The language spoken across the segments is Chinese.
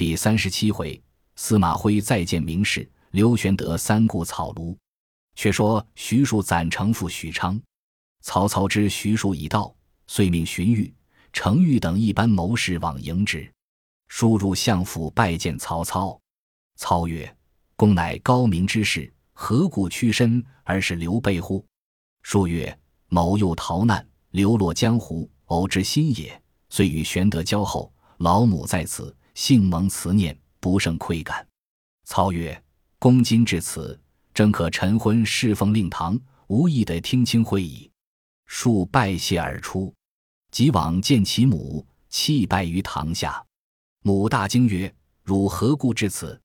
第三十七回，司马徽再见名士，刘玄德三顾草庐。却说徐庶攒城赴许昌，曹操知徐庶已到，遂命荀彧、程昱等一班谋士往迎之。书入相府拜见曹操。操曰：“公乃高明之士，何故屈身而是刘备乎？”书曰：“某又逃难，流落江湖，偶知心也，遂与玄德交厚。老母在此，幸蒙慈念，不胜愧感。”操曰：“公今至此。”正可晨昏侍奉令堂，无意得听清会矣。数拜谢而出，即往见其母，泣拜于堂下。母大惊曰：“汝何故至此？”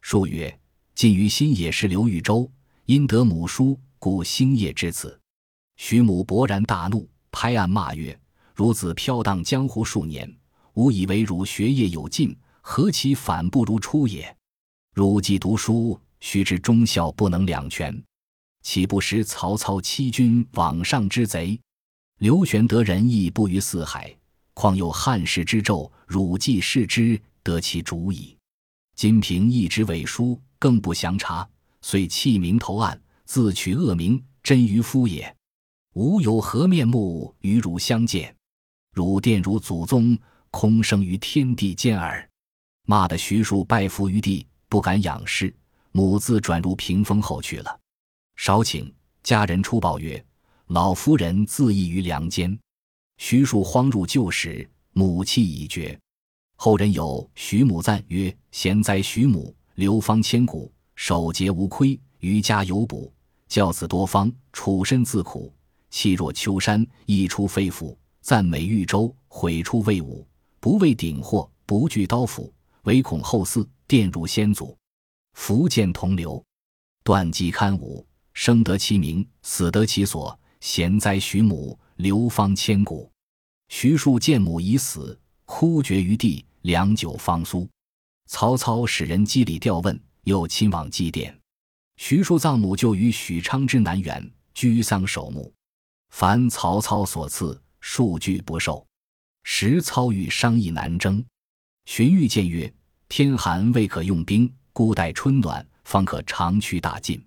数曰：“近于新野是刘豫州，因得母书，故星夜至此。”徐母勃然大怒，拍案骂曰：“孺子飘荡江湖数年，吾以为汝学业有进，何其反不如初也？汝既读书。”须知忠孝不能两全，岂不识曹操欺君罔上之贼？刘玄德仁义布于四海，况有汉室之胄？汝既视之，得其主矣。今凭一纸伪书，更不详查，遂弃名投案，自取恶名，真愚夫也。吾有何面目与汝相见？汝玷辱祖宗，空生于天地间耳！骂得徐庶拜伏于地，不敢仰视。母自转入屏风后去了。少顷，家人出报曰：“老夫人自缢于梁间。”徐庶慌入旧室，母气已绝。后人有徐母赞曰：“贤哉徐母，流芳千古，守节无亏，余家有补，教子多方，处身自苦，气若秋山，溢出肺腑。赞美豫州，毁出魏武，不畏鼎祸，不惧刀斧，唯恐后嗣玷辱先祖。”福建同流，断机堪武，生得其名，死得其所。贤哉徐母，流芳千古。徐庶见母已死，哭绝于地，良久方苏。曹操使人赍礼吊问，又亲往祭奠。徐庶葬母就于许昌之南园，居丧守墓。凡曹操所赐，数据不受。时操与商议南征，荀彧谏曰：“天寒未可用兵。”孤待春暖，方可长驱大进。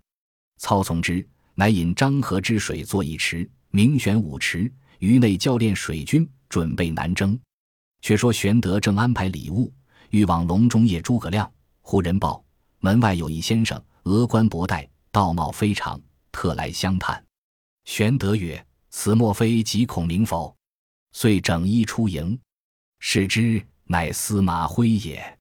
操从之，乃引漳河之水作一池，名玄武池，于内教练水军，准备南征。却说玄德正安排礼物，欲往隆中谒诸葛亮，忽人报门外有一先生，额冠博带，道貌非常，特来相探。玄德曰：“此莫非即孔明否？”遂整衣出营，视之，乃司马徽也。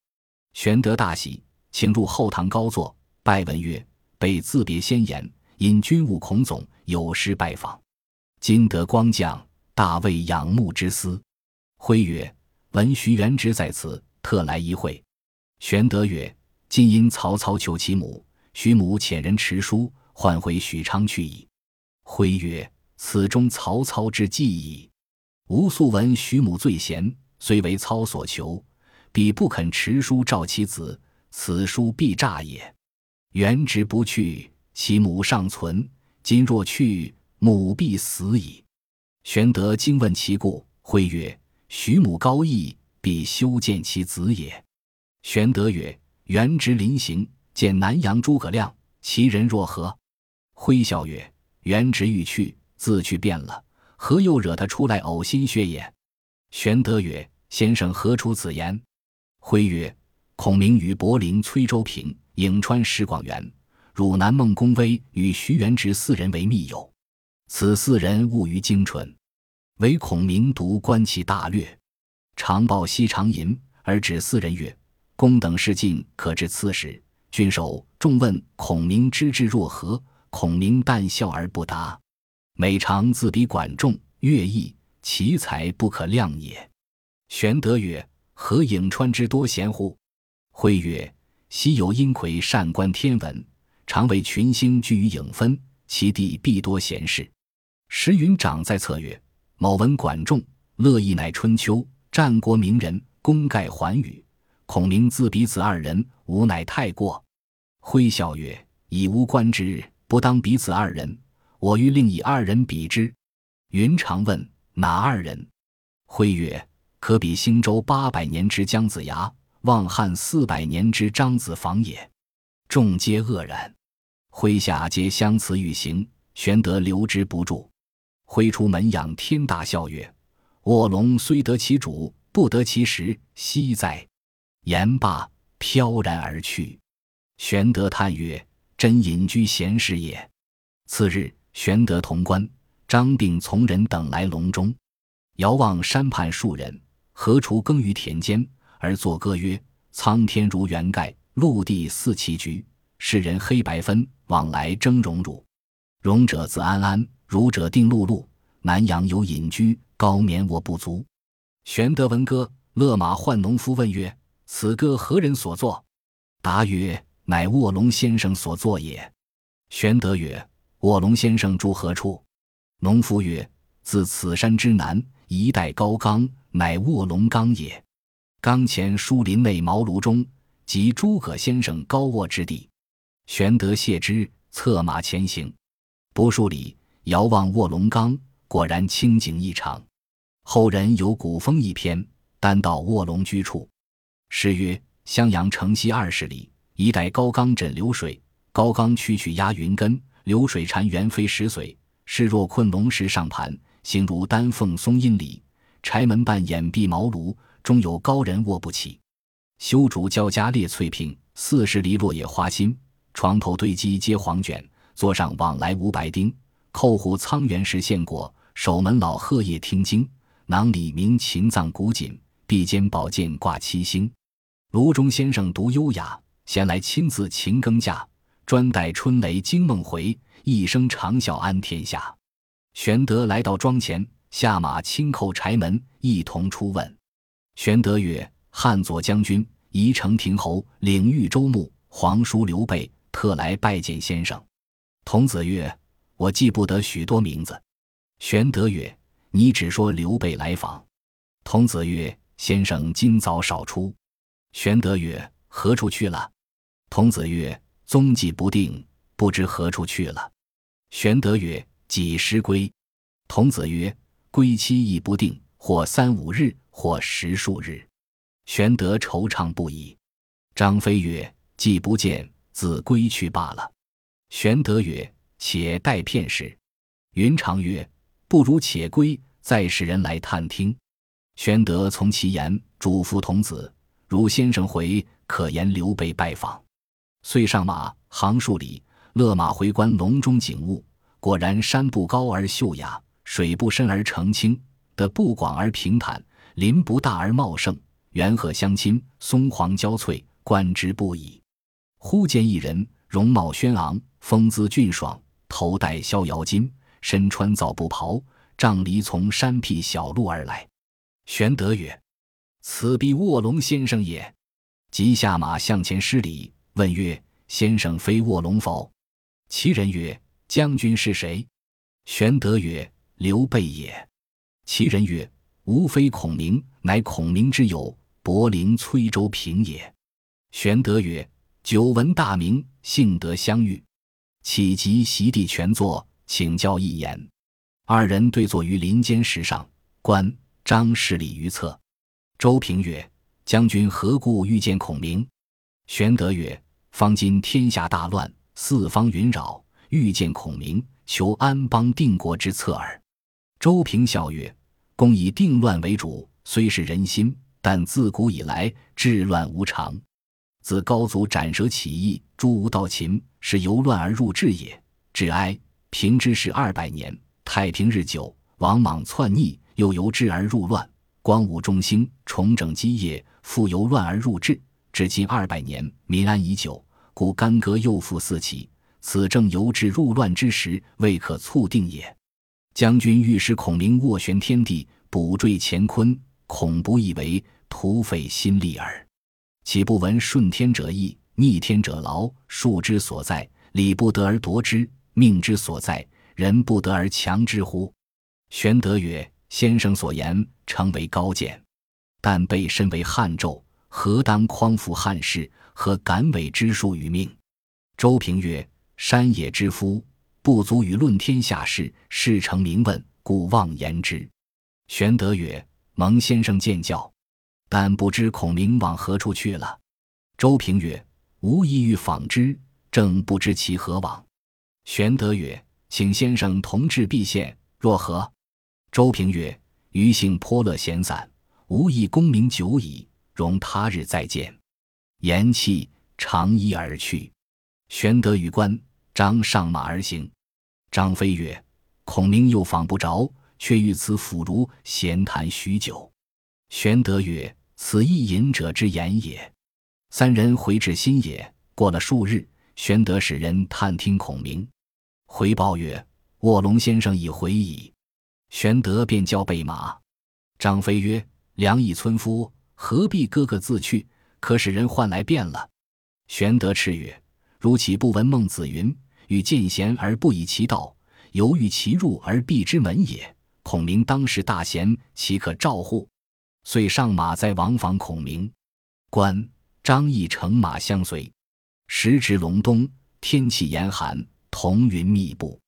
玄德大喜。请入后堂高坐，拜问曰：“备自别先言，因军务孔总有失拜访，今得光降，大为仰慕之思。”徽曰：“闻徐元直在此，特来一会。”玄德曰：“今因曹操求其母，徐母遣人持书，唤回许昌去矣。”徽曰：“此中曹操之计矣。吾素闻徐母最贤，虽为操所求，彼不肯持书召其子。”此书必诈也。元直不去，其母尚存；今若去，母必死矣。玄德惊问其故，徽曰：“徐母高义，必修建其子也。”玄德曰：“元直临行，见南阳诸葛亮，其人若何？”徽笑曰：“元直欲去，自去便了，何又惹他出来呕心血也？”玄德曰：“先生何出此言？”徽曰。孔明与柏林崔州平、颍川石广元、汝南孟公威与徐元直四人为密友，此四人务于精纯，唯孔明独观其大略，常报西长吟，而指四人曰：“公等事尽，可知此时。”郡守众问孔明之志若何，孔明但笑而不答，每常自比管仲、乐毅，其才不可量也。玄德曰：“何颍川之多贤乎？”徽曰：“昔有阴魁善观天文，常为群星聚于影分，其地必多贤士。时云长在侧曰：‘某闻管仲、乐毅乃春秋战国名人，功盖寰宇。孔明自比此二人，吾乃太过。’徽笑曰：‘以吾观之，不当彼此二人。我欲另以二人比之。’云长问哪二人？徽曰：‘可比兴周八百年之姜子牙。’望汉四百年之张子房也。”众皆愕然，麾下皆相辞欲行。玄德留之不住，挥出门仰天大笑曰：“卧龙虽得其主，不得其时，惜哉！”言罢，飘然而去。玄德叹曰：“真隐居闲适也。”次日，玄德潼关张并从人等来隆中，遥望山畔数人，何锄耕于田间，而作歌曰：“苍天如圆盖，陆地似棋局。世人黑白分，往来争荣辱。荣者自安安，辱者定碌碌。南阳有隐居，高眠卧不足。”玄德闻歌，勒马唤农夫问曰：“此歌何人所作？”答曰：“乃卧龙先生所作也。”玄德曰：卧龙先生住何处？农夫曰：“自此山之南，一带高冈，乃卧龙冈也。冈前疏林内茅庐中，即诸葛先生高卧之地。”玄德谢之，策马前行。不数里，遥望卧龙冈，果然清景异常。后人有古风一篇，单到卧龙居处。诗曰：“襄阳城西二十里，一带高冈枕流水。高冈曲曲压云根。”流水潺湲飞石髓，势若困龙石上盘，形如丹凤松阴里。柴门半掩闭茅庐，终有高人卧不起。修竹交加列翠屏，四十里落叶花心。床头堆积皆黄卷，座上往来无白丁。扣户苍原石献果，守门老鹤夜听经。囊里明秦藏古锦，臂间宝剑挂七星。炉中先生独优雅，闲来亲自勤耕稼。专待春雷惊梦回，一声长啸安天下。玄德来到庄前，下马轻叩柴门，一同出问。玄德曰：“汉左将军、宜城亭侯、领豫州牧、皇叔刘备，特来拜见先生。”童子曰：“我记不得许多名字。”玄德曰：“你只说刘备来访。”童子曰：“先生今早少出。”玄德曰：“何处去了？”童子曰：踪迹不定，不知何处去了。玄德曰：“几时归？”童子曰：“归期亦不定，或三五日，或十数日。”玄德惆怅不已。张飞曰：“既不见，自归去罢了。”玄德曰：“且待片时。”云长曰：“不如且归，再使人来探听。”玄德从其言，嘱咐童子：“如先生回，可言刘备拜访。”遂上马，行数里，勒马回观笼中景物。果然山不高而秀雅，水不深而澄清，的不广而平坦，林不大而茂盛，园壑相亲，松黄交翠，观之不已。忽见一人，容貌轩昂，风姿俊爽，头戴逍遥巾，身穿皂布袍，杖藜从山僻小路而来。玄德曰：“此必卧龙先生也。”即下马向前施礼。问曰：“先生非卧龙否？”其人曰：“将军是谁？”玄德曰：“刘备也。”其人曰：“吾非孔明，乃孔明之友，伯陵崔州平也。”玄德曰：“久闻大名，幸得相遇，岂及席地全坐，请教一言。”二人对坐于林间石上，观张氏礼于侧。周平曰：“将军何故遇见孔明？”玄德曰：方今天下大乱，四方云扰，欲见孔明，求安邦定国之策耳。周平笑曰：“公以定乱为主，虽是人心，但自古以来治乱无常。自高祖斩蛇起义，诛吴盗秦，是由乱而入治也。治哀平之事二百年，太平日久，王莽篡逆，又由治而入乱。光武中兴，重整基业，复由乱而入治，至今二百年，民安已久。”故干戈又复四起，此正由治入乱之时，未可促定也。将军欲使孔明斡旋天地，补缀乾坤，恐不以为，徒费心力耳。岂不闻顺天者易，逆天者劳？术之所在，礼不得而夺之；命之所在，人不得而强之乎？玄德曰：“先生所言，诚为高见。但备身为汉胄，何当匡扶汉室？”和敢违之术与命。周平曰：“山野之夫，不足与论天下事。事成明问，故妄言之。”玄德曰：“蒙先生见教。”但不知孔明往何处去了。”周平曰：“吾意欲访之，正不知其何往。”玄德曰：“请先生同至必县，若何？”周平曰：“余性颇乐闲散，无意功名久矣，容他日再见。”言讫，长揖而去。玄德与关张上马而行。张飞曰：“孔明又访不着，却于此府儒闲谈许久。”玄德曰：“此亦隐者之言也。”三人回至新野，过了数日，玄德使人探听孔明，回报曰：“卧龙先生已回矣。”玄德便叫备马。张飞曰：“良义村夫，何必哥哥自去？可使人换来变了。”玄德叱曰：“如岂不闻孟子云：‘欲见贤而不以其道，犹豫其入而避之门也’？孔明当时大贤，岂可召乎？”遂上马在王访孔明。关张翼乘马相随。时值隆冬，天气严寒，彤云密布，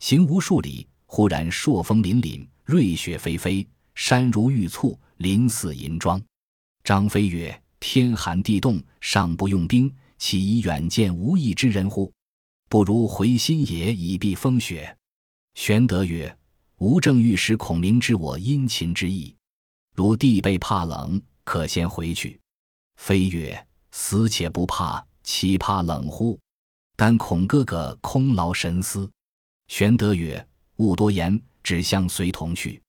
行无数里。忽然朔风凛凛，瑞雪霏霏，山如玉簇，林似银装。张飞曰：“天寒地冻，尚不用兵，岂以远见无益之人乎？不如回新野以避风雪。”玄德曰：“吾正欲使孔明知我殷勤之意，如弟辈怕冷，可先回去。”飞曰：“死且不怕，岂怕冷乎？但恐哥哥空劳神思。”玄德曰。勿多言，只相随同去。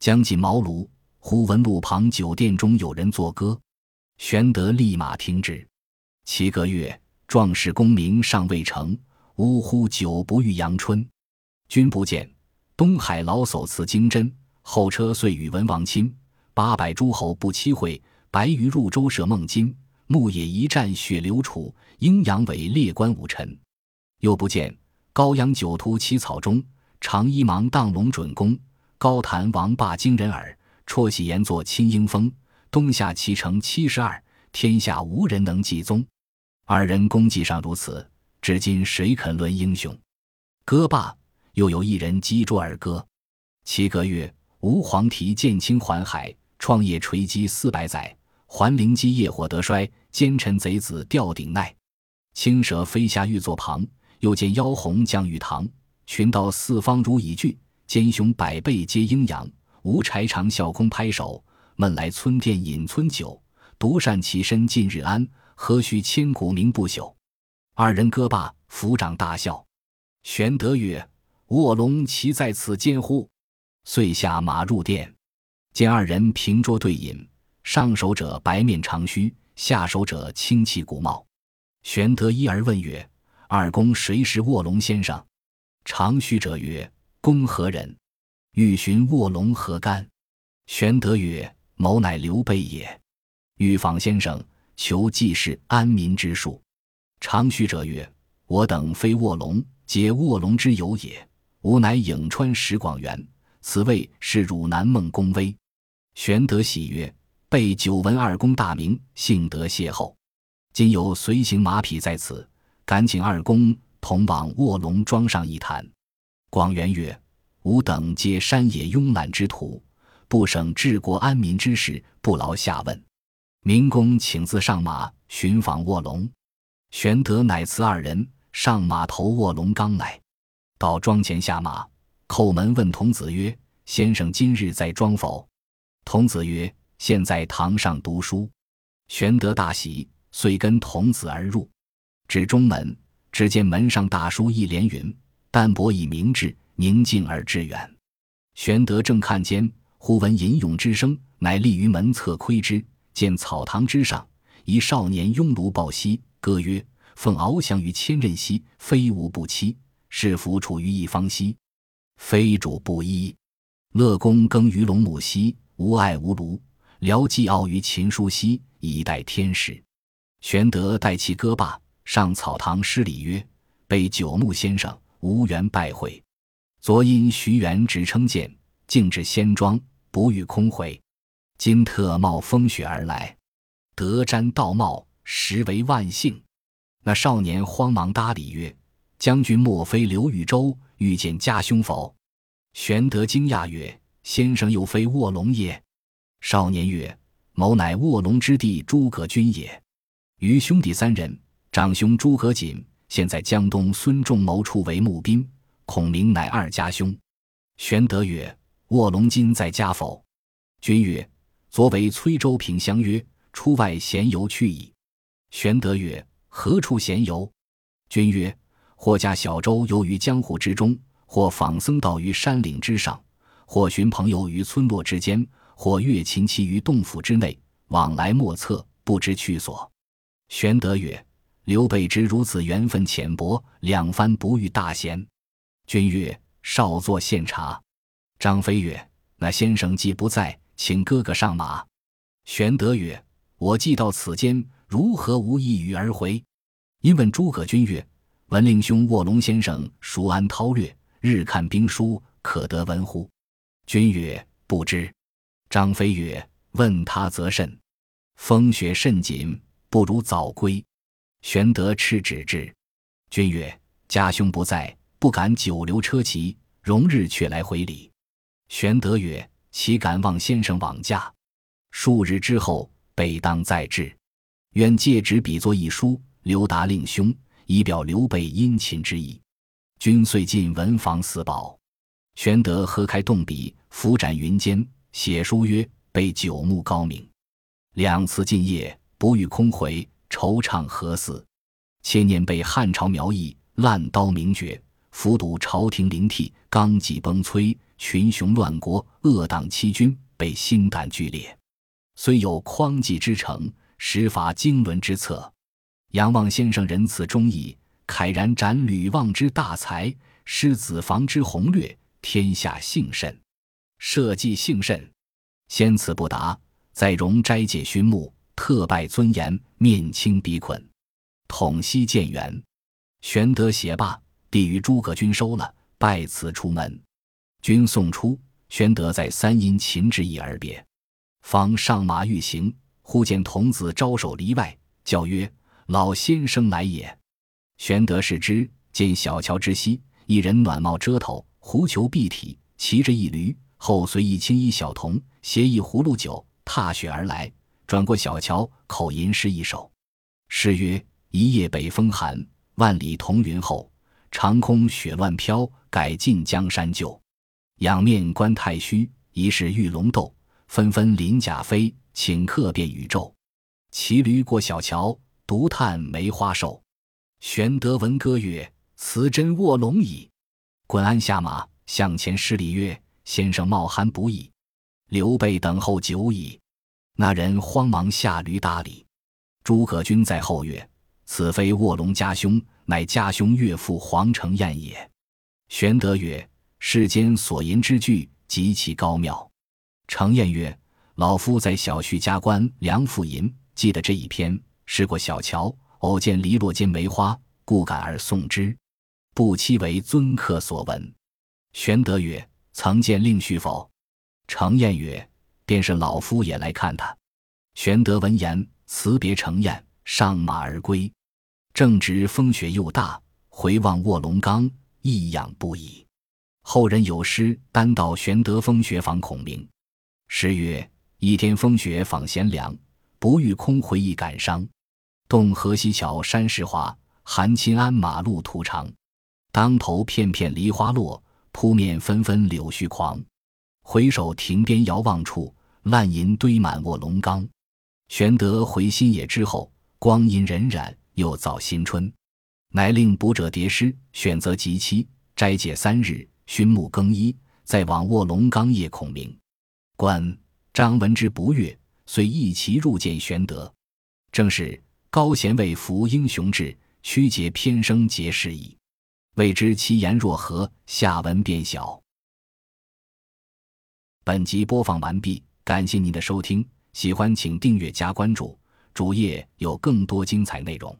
将近茅庐，忽闻路旁酒店中有人作歌。玄德立马听之。其歌曰：“壮士功名尚未成，呜呼！久不遇阳春。君不见，东海老叟辞金针。后车遂与文王亲。八百诸侯不期会，白鱼入舟舍孟津。牧野一战血流楚，阴阳伟列关武臣。又不见，高阳酒徒起草中。”长衣芒荡龙准弓，高谈王霸惊人耳。绰喜言作亲英风，东下齐城七十二，天下无人能继宗。二人功绩上如此，至今谁肯论英雄？歌罢，又有一人击桌而歌。其歌曰：“吾黄鹂见青环海，创业垂击四百载。还灵基业火得衰，奸臣贼子吊顶鼐。青蛇飞下玉座旁，又见妖红降玉堂。”群盗四方如蚁聚，奸雄百倍皆阴阳。无柴长笑空拍手，闷来村店饮村酒。独善其身尽日安，何须千古名不朽？二人歌罢，抚掌大笑。玄德曰：“卧龙岂在此间乎？”遂下马入殿，见二人平桌对饮，上手者白面长须，下手者清气古貌。玄德一而问曰：“二公谁是卧龙先生？”长须者曰：“公何人？欲寻卧龙何干？”玄德曰：“某乃刘备也。欲访先生，求济世安民之术。”长须者曰：“我等非卧龙，皆卧龙之友也。吾乃颍川石广元，此位是汝南孟公威。”玄德喜曰：“备久闻二公大名，幸得邂逅。今有随行马匹在此，敢请二公。”同往卧龙庄上一谈。广元曰：“吾等皆山野慵懒之徒，不省治国安民之事，不劳下问。明公请自上马寻访卧龙。”玄德乃辞二人上马投卧龙冈来。到庄前下马，叩门问童子曰：“先生今日在庄否？”童子曰：“现在堂上读书。”玄德大喜，遂跟童子而入，至中门。只见门上大书一联云：“淡泊以明志，宁静而致远。”玄德正看间，忽闻吟咏之声，乃立于门侧窥之，见草堂之上一少年拥炉抱膝，歌曰：“凤翱翔于千仞兮，非吾不栖；是弗处于一方兮，非主不依。乐公耕于龙母兮，无爱无庐；聊寄傲于秦书兮，以待天时。”玄德待其歌罢。上草堂施礼曰：“备九牧先生，无缘拜会。昨因徐元直称见，径至仙庄，不遇空回。今特冒风雪而来，得瞻道貌，实为万幸。”那少年慌忙搭礼曰：“将军莫非刘禹州遇见家兄否？”玄德惊讶曰：“先生又非卧龙也？”少年曰：“某乃卧龙之弟诸葛均也。余兄弟三人，长兄诸葛瑾现在江东孙仲谋处为募兵，孔明乃二家兄。玄德曰：“卧龙今在家否？”君曰：“昨为崔州平相约，出外闲游去矣。”玄德曰：“何处闲游？”君曰：“或驾小舟游于江湖之中，或访僧道于山岭之上，或寻朋友于村落之间，或越秦期于洞府之内，往来莫测，不知去所。”玄德曰：“刘备之如此缘分浅薄，两番不遇大贤。”君曰：“少坐献茶。”张飞曰：“那先生既不在，请哥哥上马。”玄德曰：“我既到此间，如何无一语而回？”因问诸葛均曰：“闻令兄卧龙先生熟谙韬略，日看兵书，可得闻乎？”君曰：“不知。”张飞曰：“问他则甚。风雪甚紧。”不如早归。玄德斥止之。君曰：“家兄不在，不敢久留车骑，容日却来回礼。”玄德曰：“岂敢望先生往驾？数日之后，备当再至。愿借纸笔作一书，留达令兄，以表刘备殷勤之意。”君遂进文房四宝。玄德合开动笔，拂展云间，写书曰：“备九牧高明，两次进谒。”不遇空回，惆怅何似？千年被汉朝苗裔烂刀名绝，伏睹朝廷灵替，纲纪崩摧，群雄乱国，恶党欺君，被心胆俱裂。虽有匡济之诚，实乏经纶之策。仰望先生仁慈忠义，慨然展吕望之大才，施子房之宏略，天下幸甚。社稷幸甚。先此不达，再容斋戒勋目。特拜尊严，面青鼻捆，统悉建元。玄德写罢，递与诸葛均收了，拜辞出门。君送出，玄德在三阴秦之意而别。方上马欲行，忽见童子招手篱外，叫曰：“老先生来也。”玄德视之，见小桥之西，一人暖帽遮头，狐裘蔽体，骑着一驴，后随一青衣小童，携一葫芦酒，踏雪而来。转过小桥，口吟诗一首。诗曰：“一夜北风寒，万里同云后。长空雪乱飘，改尽江山旧。仰面观太虚，疑是玉龙斗。纷纷鳞甲飞，顷刻变宇宙。骑驴过小桥，独叹梅花瘦。”玄德闻歌曰：“此真卧龙矣！”滚鞍下马，向前施礼曰：“先生冒寒不易，刘备等候久矣。”那人慌忙下驴搭理，诸葛均在后曰：“此非卧龙家兄，乃家兄岳父黄承彦也。”玄德曰：“世间所吟之句极其高妙。”承彦曰：“老夫在小婿家观梁父吟，记得这一篇。试过小桥，偶见篱落间梅花，故感而诵之，不期为尊客所闻。”玄德曰：“曾见令婿否？”承彦曰：便是老夫也来看他。玄德闻言，辞别程彦，上马而归。正值风雪又大，回望卧龙岗，异样不已。后人有诗单道玄德风雪访孔明。诗曰：“一天风雪访贤良，不遇空回忆感伤。洞河西桥山石滑，寒侵鞍马路途长。当头片片梨花落，扑面纷纷柳絮狂。回首亭边遥望处。”烂银堆满卧龙岗，玄德回新野之后，光阴荏苒，又造新春，乃令卜者叠诗，选择吉期，斋戒三日，熏沐更衣，再往卧龙岗谒孔明。关张闻之不悦，遂一齐入见玄德。正是高贤位服英雄志，曲节偏生节事矣。未知其言若何？下文便晓。本集播放完毕。感谢您的收听，喜欢请订阅加关注，主页有更多精彩内容。